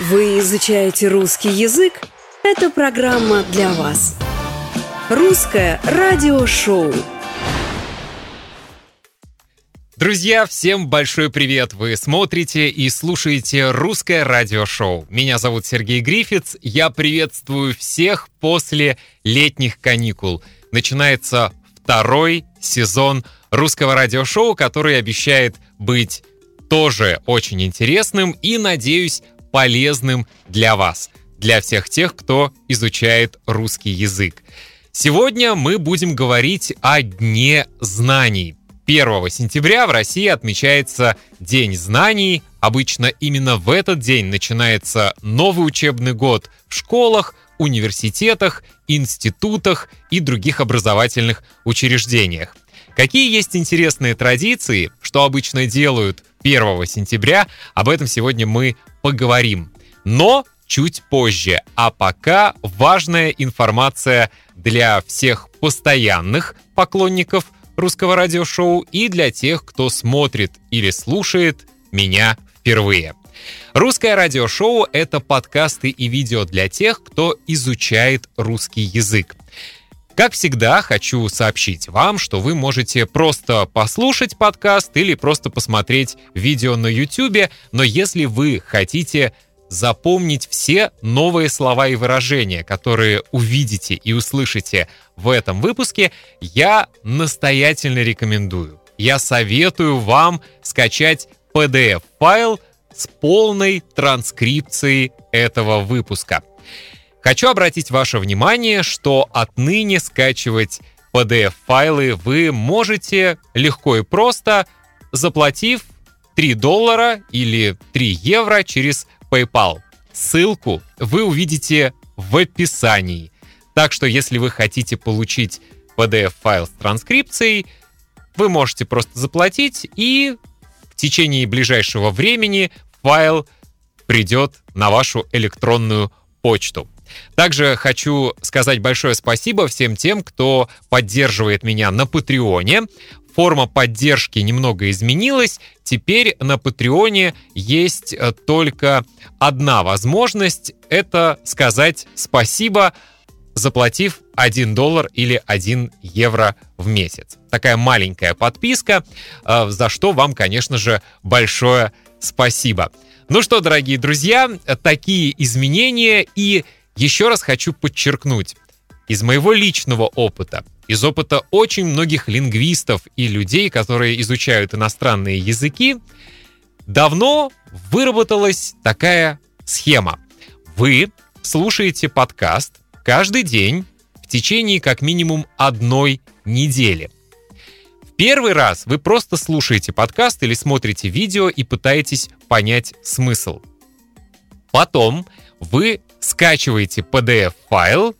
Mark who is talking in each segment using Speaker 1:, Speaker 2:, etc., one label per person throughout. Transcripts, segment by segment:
Speaker 1: Вы изучаете русский язык? Это программа для вас. Русское радиошоу.
Speaker 2: Друзья, всем большой привет! Вы смотрите и слушаете русское радиошоу. Меня зовут Сергей Грифиц. Я приветствую всех после летних каникул. Начинается второй сезон русского радиошоу, который обещает быть тоже очень интересным и, надеюсь, полезным для вас, для всех тех, кто изучает русский язык. Сегодня мы будем говорить о Дне знаний. 1 сентября в России отмечается День знаний. Обычно именно в этот день начинается новый учебный год в школах, университетах, институтах и других образовательных учреждениях. Какие есть интересные традиции, что обычно делают 1 сентября, об этом сегодня мы поговорим. Но чуть позже. А пока важная информация для всех постоянных поклонников русского радиошоу и для тех, кто смотрит или слушает меня впервые. Русское радиошоу — это подкасты и видео для тех, кто изучает русский язык. Как всегда, хочу сообщить вам, что вы можете просто послушать подкаст или просто посмотреть видео на YouTube, но если вы хотите запомнить все новые слова и выражения, которые увидите и услышите в этом выпуске, я настоятельно рекомендую. Я советую вам скачать PDF-файл с полной транскрипцией этого выпуска. Хочу обратить ваше внимание, что отныне скачивать PDF-файлы вы можете легко и просто, заплатив 3 доллара или 3 евро через PayPal. Ссылку вы увидите в описании. Так что если вы хотите получить PDF-файл с транскрипцией, вы можете просто заплатить, и в течение ближайшего времени файл придет на вашу электронную почту. Также хочу сказать большое спасибо всем тем, кто поддерживает меня на Патреоне. Форма поддержки немного изменилась. Теперь на Патреоне есть э, только одна возможность. Это сказать спасибо, заплатив 1 доллар или 1 евро в месяц. Такая маленькая подписка, э, за что вам, конечно же, большое спасибо. Ну что, дорогие друзья, такие изменения и еще раз хочу подчеркнуть, из моего личного опыта, из опыта очень многих лингвистов и людей, которые изучают иностранные языки, давно выработалась такая схема. Вы слушаете подкаст каждый день в течение как минимум одной недели. В первый раз вы просто слушаете подкаст или смотрите видео и пытаетесь понять смысл. Потом вы скачиваете PDF-файл,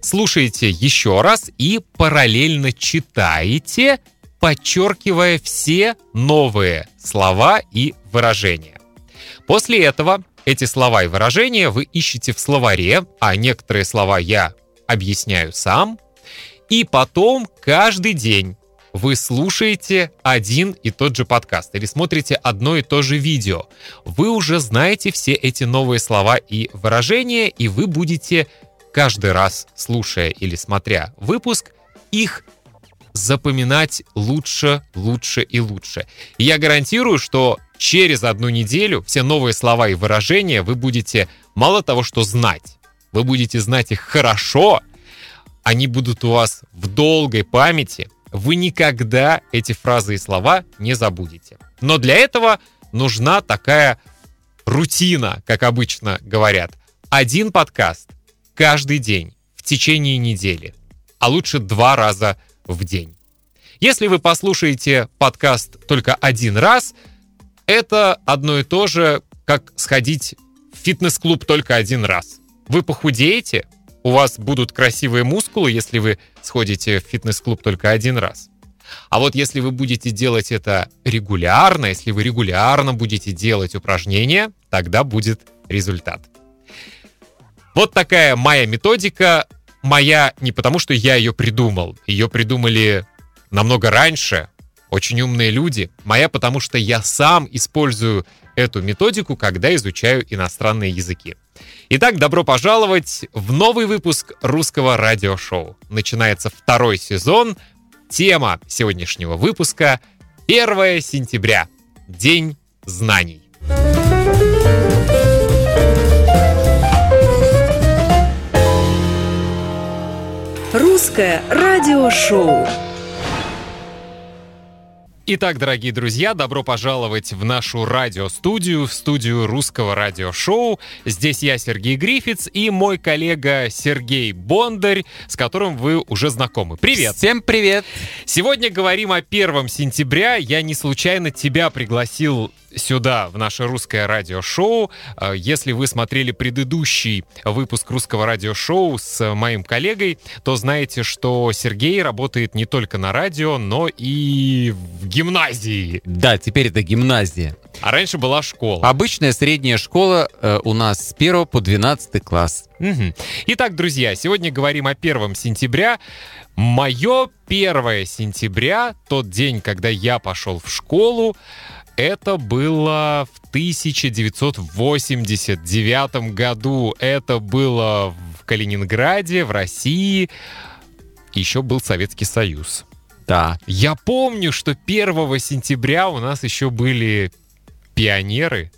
Speaker 2: слушаете еще раз и параллельно читаете, подчеркивая все новые слова и выражения. После этого эти слова и выражения вы ищете в словаре, а некоторые слова я объясняю сам, и потом каждый день вы слушаете один и тот же подкаст или смотрите одно и то же видео, вы уже знаете все эти новые слова и выражения, и вы будете каждый раз, слушая или смотря выпуск, их запоминать лучше, лучше и лучше. И я гарантирую, что через одну неделю все новые слова и выражения вы будете мало того, что знать, вы будете знать их хорошо, они будут у вас в долгой памяти – вы никогда эти фразы и слова не забудете. Но для этого нужна такая рутина, как обычно говорят. Один подкаст каждый день в течение недели, а лучше два раза в день. Если вы послушаете подкаст только один раз, это одно и то же, как сходить в фитнес-клуб только один раз. Вы похудеете, у вас будут красивые мускулы, если вы сходите в фитнес-клуб только один раз. А вот если вы будете делать это регулярно, если вы регулярно будете делать упражнения, тогда будет результат. Вот такая моя методика. Моя не потому, что я ее придумал. Ее придумали намного раньше. Очень умные люди. Моя, потому что я сам использую эту методику, когда изучаю иностранные языки. Итак, добро пожаловать в новый выпуск русского радиошоу. Начинается второй сезон. Тема сегодняшнего выпуска 1 сентября. День знаний.
Speaker 1: Русское радиошоу.
Speaker 2: Итак, дорогие друзья, добро пожаловать в нашу радиостудию, в студию русского радиошоу. Здесь я, Сергей Грифиц, и мой коллега Сергей Бондарь, с которым вы уже знакомы. Привет!
Speaker 3: Всем привет!
Speaker 2: Сегодня говорим о 1 сентября. Я не случайно тебя пригласил сюда, в наше русское радиошоу. Э, если вы смотрели предыдущий выпуск русского радиошоу с моим коллегой, то знаете, что Сергей работает не только на радио, но и в гимназии.
Speaker 3: Да, теперь это гимназия.
Speaker 2: А раньше была школа.
Speaker 3: Обычная средняя школа э, у нас с 1 по 12 класс.
Speaker 2: Угу. Итак, друзья, сегодня говорим о 1 сентября. Мое 1 сентября, тот день, когда я пошел в школу, это было в 1989 году. Это было в Калининграде, в России. Еще был Советский Союз.
Speaker 3: Да.
Speaker 2: Я помню, что 1 сентября у нас еще были пионеры.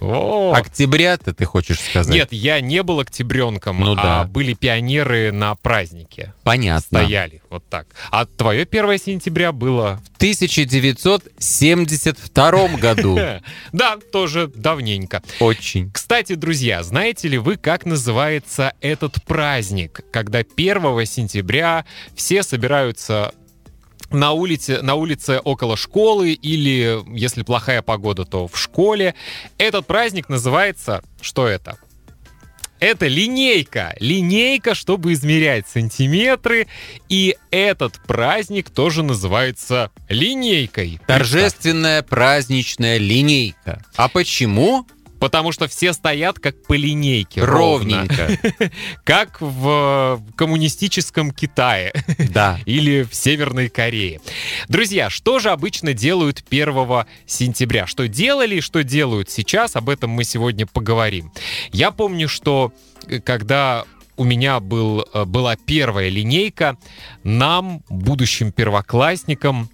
Speaker 3: О! Октября-то ты хочешь сказать?
Speaker 2: Нет, я не был октябренком,
Speaker 3: ну,
Speaker 2: а
Speaker 3: да.
Speaker 2: были пионеры на празднике.
Speaker 3: Понятно.
Speaker 2: Стояли, вот так. А твое 1 сентября было?
Speaker 3: В 1972 году.
Speaker 2: Да, тоже давненько.
Speaker 3: Очень.
Speaker 2: Кстати, друзья, знаете ли вы, как называется этот праздник, когда 1 сентября все собираются на улице, на улице около школы или, если плохая погода, то в школе. Этот праздник называется... Что это? Это линейка. Линейка, чтобы измерять сантиметры. И этот праздник тоже называется линейкой.
Speaker 3: Торжественная праздничная линейка. А почему?
Speaker 2: Потому что все стоят как по линейке.
Speaker 3: Ровненько.
Speaker 2: Как в коммунистическом Китае.
Speaker 3: Да.
Speaker 2: Или в Северной Корее. Друзья, что же обычно делают 1 сентября? Что делали и что делают сейчас? Об этом мы сегодня поговорим. Я помню, что э, когда у меня был, э, была первая линейка, нам, будущим первоклассникам,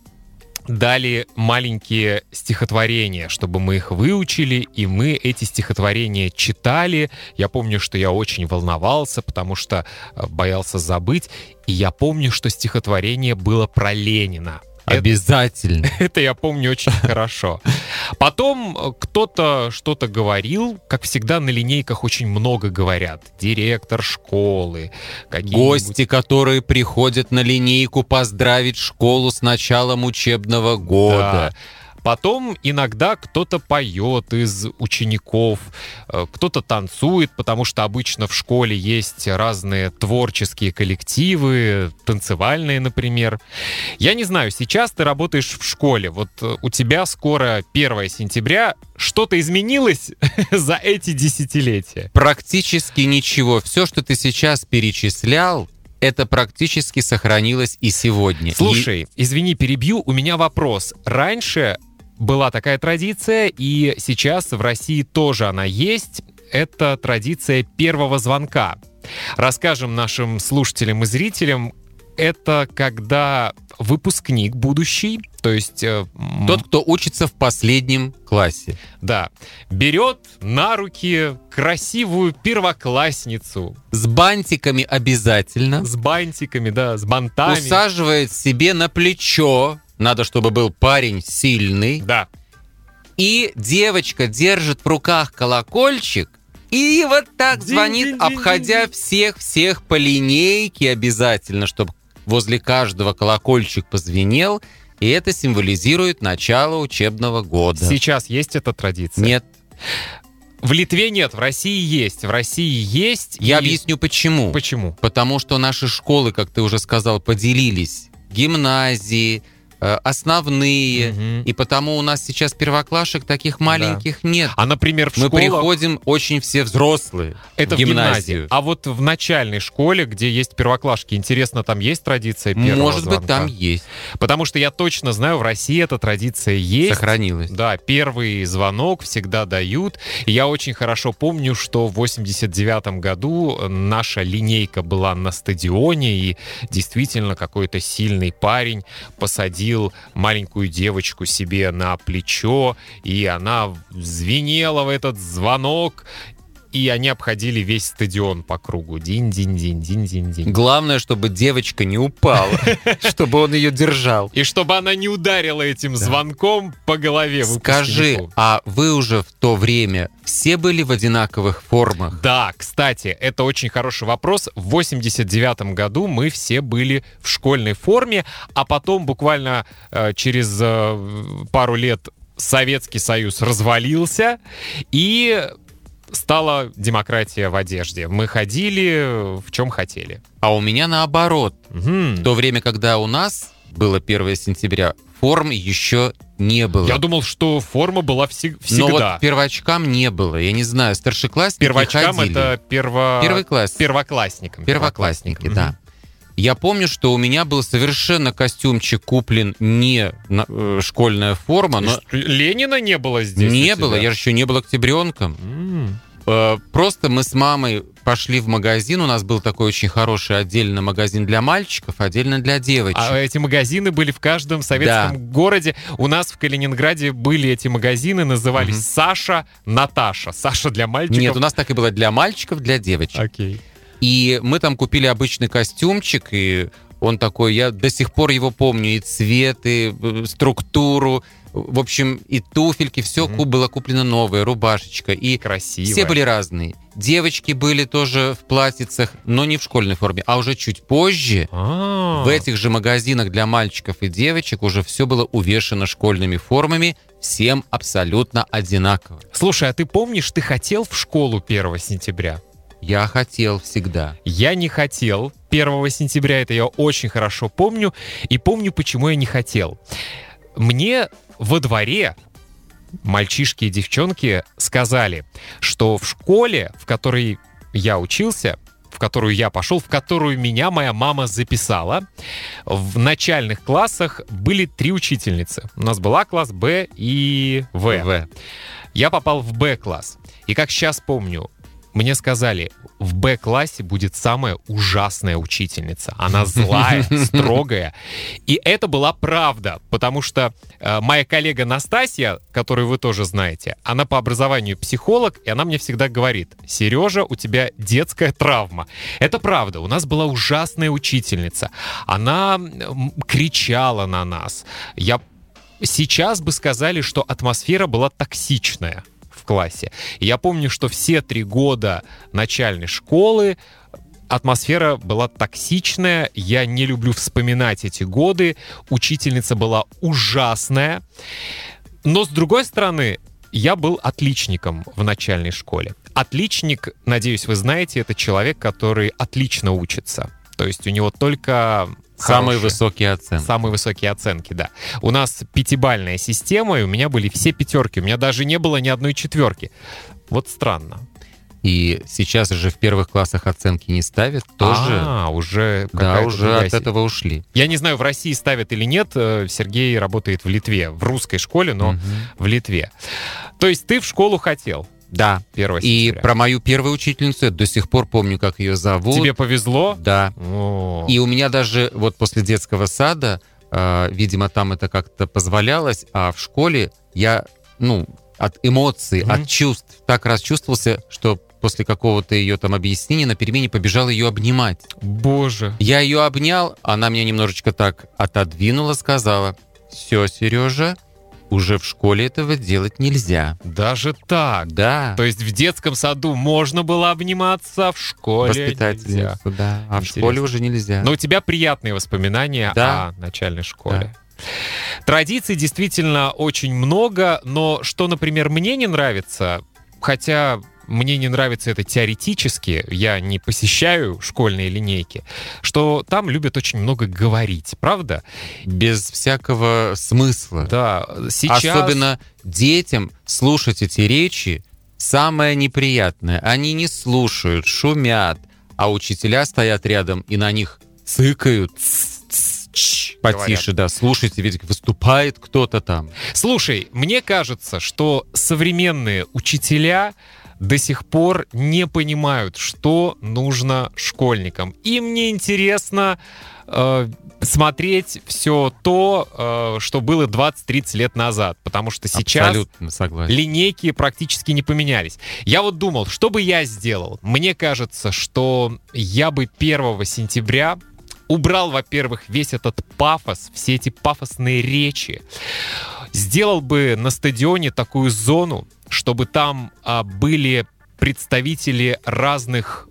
Speaker 2: дали маленькие стихотворения, чтобы мы их выучили, и мы эти стихотворения читали. Я помню, что я очень волновался, потому что э, боялся забыть. И я помню, что стихотворение было про Ленина.
Speaker 3: Обязательно.
Speaker 2: Это, это я помню очень хорошо. Потом э, кто-то что-то говорил. Как всегда, на линейках очень много говорят. Директор школы.
Speaker 3: Гости, которые приходят на линейку поздравить школу с началом учебного года.
Speaker 2: Да. Потом иногда кто-то поет из учеников, э, кто-то танцует, потому что обычно в школе есть разные творческие коллективы, танцевальные, например. Я не знаю, сейчас ты работаешь в школе, вот э, у тебя скоро 1 сентября, что-то изменилось за эти десятилетия?
Speaker 3: Практически ничего. Все, что ты сейчас перечислял, это практически сохранилось и сегодня.
Speaker 2: Слушай, и... извини, перебью, у меня вопрос. Раньше была такая традиция, и сейчас в России тоже она есть. Это традиция первого звонка. Расскажем нашим слушателям и зрителям, это когда выпускник будущий, то есть... Э,
Speaker 3: Тот, кто учится в последнем классе.
Speaker 2: Да. Берет на руки красивую первоклассницу.
Speaker 3: С бантиками обязательно.
Speaker 2: С бантиками, да, с бантами.
Speaker 3: Усаживает себе на плечо надо, чтобы был парень сильный.
Speaker 2: Да.
Speaker 3: И девочка держит в руках колокольчик и вот так звонит, обходя всех-всех по линейке обязательно, чтобы возле каждого колокольчик позвенел. И это символизирует начало учебного года.
Speaker 2: Сейчас есть эта традиция?
Speaker 3: Нет.
Speaker 2: В Литве нет, в России есть. В России есть.
Speaker 3: Я и... объясню почему.
Speaker 2: Почему?
Speaker 3: Потому что наши школы, как ты уже сказал, поделились. Гимназии, основные,
Speaker 2: Мгм.
Speaker 3: и потому у нас сейчас первоклашек таких маленьких нет.
Speaker 2: А, например, в
Speaker 3: Мы
Speaker 2: школах...
Speaker 3: приходим очень все взрослые
Speaker 2: Это в,
Speaker 3: в
Speaker 2: гимназии.
Speaker 3: гимназию.
Speaker 2: А вот в начальной школе, где есть первоклашки, интересно, там есть традиция первого
Speaker 3: Может быть,
Speaker 2: звонка?
Speaker 3: там есть,
Speaker 2: Потому что я точно знаю, в России эта традиция есть.
Speaker 3: сохранилось.
Speaker 2: Да, первый звонок всегда дают. Я очень хорошо помню, что в 89 году наша линейка была на стадионе, и действительно какой-то сильный парень посадил маленькую девочку себе на плечо, и она звенела в этот звонок, и они обходили весь стадион по кругу. Динь-динь-динь-динь-динь-динь.
Speaker 3: Главное, чтобы девочка не упала, чтобы он ее держал.
Speaker 2: И чтобы она не ударила этим звонком по голове
Speaker 3: Скажи, а вы уже в то время все были в одинаковых формах?
Speaker 2: Да, кстати, это очень хороший вопрос. В 89 году мы все были в школьной форме, а потом буквально э, через э, пару лет Советский Союз развалился, и стала демократия в одежде. Мы ходили в чем хотели.
Speaker 3: А у меня наоборот.
Speaker 2: Мгм.
Speaker 3: В то время, когда у нас было 1 сентября, форм еще не было.
Speaker 2: Я думал, что форма была всег-
Speaker 3: Но
Speaker 2: всегда.
Speaker 3: вот первочкам не было. Я не знаю, старшеклассники
Speaker 2: Первочкам
Speaker 3: ходили.
Speaker 2: это перво...
Speaker 3: Первый класс.
Speaker 2: первоклассникам.
Speaker 3: Первоклассники,
Speaker 2: Мгм.
Speaker 3: да. Я помню, что у меня был совершенно костюмчик куплен не э, школьная форма, но
Speaker 2: Ленина не было здесь?
Speaker 3: не было, я же еще не был октябренком.
Speaker 2: М.
Speaker 3: Э, Просто мы с мамой пошли в магазин, у нас был такой очень хороший отдельно магазин для мальчиков, отдельно для девочек.
Speaker 2: А эти магазины были в каждом советском городе. У нас в Калининграде были эти магазины, назывались
Speaker 3: Мгм.
Speaker 2: Саша, Наташа. Саша для мальчиков.
Speaker 3: Нет, у нас так и было для мальчиков, для девочек.
Speaker 2: Окей.
Speaker 3: И мы там купили обычный костюмчик, и он такой, я до сих пор его помню, и цвет, и э, структуру, в общем, и туфельки, все
Speaker 2: Мгм.
Speaker 3: было куплено новое, рубашечка. И
Speaker 2: Красиво.
Speaker 3: все были разные. Девочки были тоже в платьицах, но не в школьной форме, а уже чуть позже
Speaker 2: А.
Speaker 3: в этих же магазинах для мальчиков и девочек уже все было увешано школьными формами, всем абсолютно одинаково.
Speaker 2: Слушай, а ты помнишь, ты хотел в школу 1 сентября?
Speaker 3: Я хотел всегда.
Speaker 2: Я не хотел 1 сентября, это я очень хорошо помню. И помню, почему я не хотел. Мне во дворе мальчишки и девчонки сказали, что в школе, в которой я учился, в которую я пошел, в которую меня моя мама записала, в начальных классах были три учительницы. У нас была класс Б и В.
Speaker 3: В.
Speaker 2: Я попал в Б-класс. И как сейчас помню, мне сказали, в Б-классе будет самая ужасная учительница. Она злая, строгая. И это была правда, потому что э, моя коллега Настасья, которую вы тоже знаете, она по образованию психолог, и она мне всегда говорит, Сережа, у тебя детская травма. Это правда, у нас была ужасная учительница. Она кричала на нас. Я сейчас бы сказали, что атмосфера была токсичная классе. И я помню, что все три года начальной школы атмосфера была токсичная, я не люблю вспоминать эти годы, учительница была ужасная, но с другой стороны, я был отличником в начальной школе. Отличник, надеюсь, вы знаете, это человек, который отлично учится. То есть у него только
Speaker 3: Самые
Speaker 2: хорошие-
Speaker 3: высокие оценки.
Speaker 2: Самые высокие оценки, да. У нас пятибальная система, и у меня были все пятерки. У меня даже не было ни одной четверки. Вот странно.
Speaker 3: И сейчас же в первых классах оценки не ставят, тоже.
Speaker 2: А, уже
Speaker 3: да, уже от этого ушли.
Speaker 2: Я не знаю, в России ставят или нет. Э, Сергей работает в Литве, в русской школе, но
Speaker 3: Мгм.
Speaker 2: в Литве. То есть ты в школу хотел
Speaker 3: Да.
Speaker 2: 1
Speaker 3: И
Speaker 2: сентября.
Speaker 3: про мою первую учительницу я до сих пор помню, как ее зовут.
Speaker 2: Тебе повезло?
Speaker 3: Да.
Speaker 2: О.
Speaker 3: И у меня даже вот после детского сада, э, видимо, там это как-то позволялось, а в школе я, ну, от эмоций,
Speaker 2: Мгм.
Speaker 3: от чувств так расчувствовался, что после какого-то ее там объяснения на перемене побежал ее обнимать.
Speaker 2: Боже.
Speaker 3: Я ее обнял, она меня немножечко так отодвинула, сказала, все, Сережа, уже в школе этого делать нельзя.
Speaker 2: Даже так.
Speaker 3: Да,
Speaker 2: То есть в детском саду можно было обниматься, а в школе нельзя.
Speaker 3: воспитательницу, да, а в
Speaker 2: Интересно.
Speaker 3: школе уже нельзя.
Speaker 2: Но у тебя приятные воспоминания
Speaker 3: Да.
Speaker 2: о начальной школе. Традиций действительно очень много, но что, например, мне не нравится, хотя мне не нравится это теоретически, я не посещаю школьные линейки, что там любят очень много говорить, правда?
Speaker 3: Без всякого смысла.
Speaker 2: Да, сейчас...
Speaker 3: Особенно детям слушать эти речи самое неприятное. Они не слушают, шумят, а учителя стоят рядом и на них цыкают. Потише, да, слушайте, ведь выступает кто-то там.
Speaker 2: Слушай, мне кажется, что современные учителя до сих пор не понимают, что нужно школьникам. Им не интересно э, смотреть все то, э, что было 20-30 лет назад, потому что сейчас линейки практически не поменялись. Я вот думал, что бы я сделал? Мне кажется, что я бы 1 сентября убрал, во-первых, весь этот пафос, все эти пафосные речи, сделал бы на стадионе такую зону, чтобы там а, были представители разных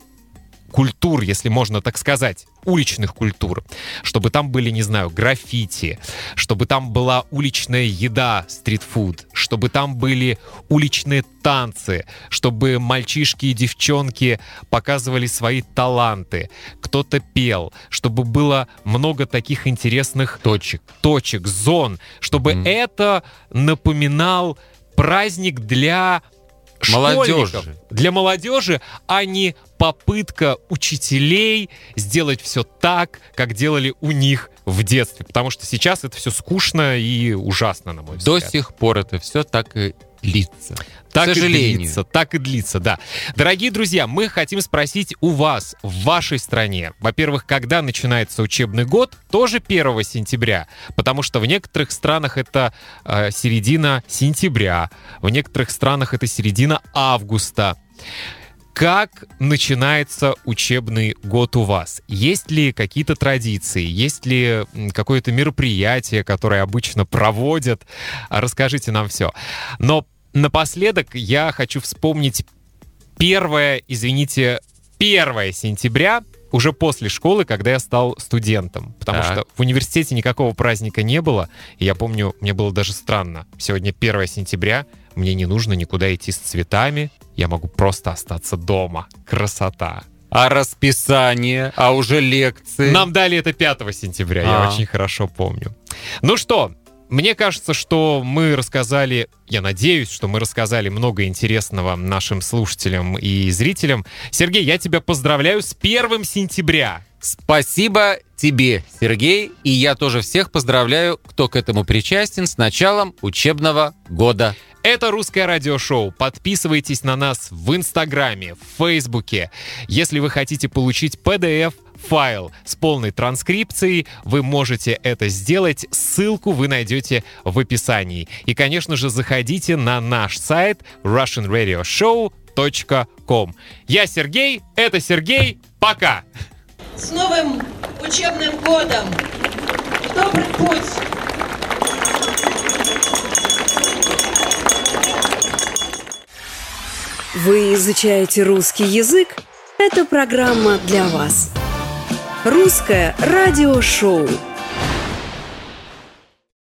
Speaker 2: культур, если можно так сказать, уличных культур, чтобы там были, не знаю, граффити, чтобы там была уличная еда, стритфуд, чтобы там были уличные танцы, чтобы мальчишки и девчонки показывали свои таланты, кто-то пел, чтобы было много таких интересных
Speaker 3: точек,
Speaker 2: точек зон, чтобы mm. это напоминал праздник для
Speaker 3: молодежи.
Speaker 2: Для молодежи, а не попытка учителей сделать все так, как делали у них в детстве. Потому что сейчас это все скучно и ужасно, на мой взгляд.
Speaker 3: До сих пор это все так и длится.
Speaker 2: Так К сожалению. и длится, так и длится, да. Дорогие друзья, мы хотим спросить у вас, в вашей стране, во-первых, когда начинается учебный год, тоже 1 сентября, потому что в некоторых странах это э, середина сентября, в некоторых странах это середина августа. Как начинается учебный год у вас? Есть ли какие-то традиции? Есть ли какое-то мероприятие, которое обычно проводят? Расскажите нам все. Но Напоследок я хочу вспомнить первое, извините, 1 сентября, уже после школы, когда я стал студентом. Потому так. что в университете никакого праздника не было. И я помню, мне было даже странно. Сегодня 1 сентября, мне не нужно никуда идти с цветами. Я могу просто остаться дома. Красота.
Speaker 3: А расписание, а уже лекции?
Speaker 2: Нам дали это 5 сентября, а. я очень хорошо помню. Ну что, мне кажется, что мы рассказали, я надеюсь, что мы рассказали много интересного нашим слушателям и зрителям. Сергей, я тебя поздравляю с первым сентября.
Speaker 3: Спасибо тебе, Сергей, и я тоже всех поздравляю, кто к этому причастен, с началом учебного года.
Speaker 2: Это «Русское радиошоу». Подписывайтесь на нас в Инстаграме, в Фейсбуке. Если вы хотите получить PDF файл с полной транскрипцией, вы можете это сделать. Ссылку вы найдете в описании. И, конечно же, заходите на наш сайт russianradioshow.com. Я Сергей, это Сергей, пока!
Speaker 4: С новым учебным годом! Добрый путь!
Speaker 1: Вы изучаете русский язык? Это программа для вас. Русское радиошоу.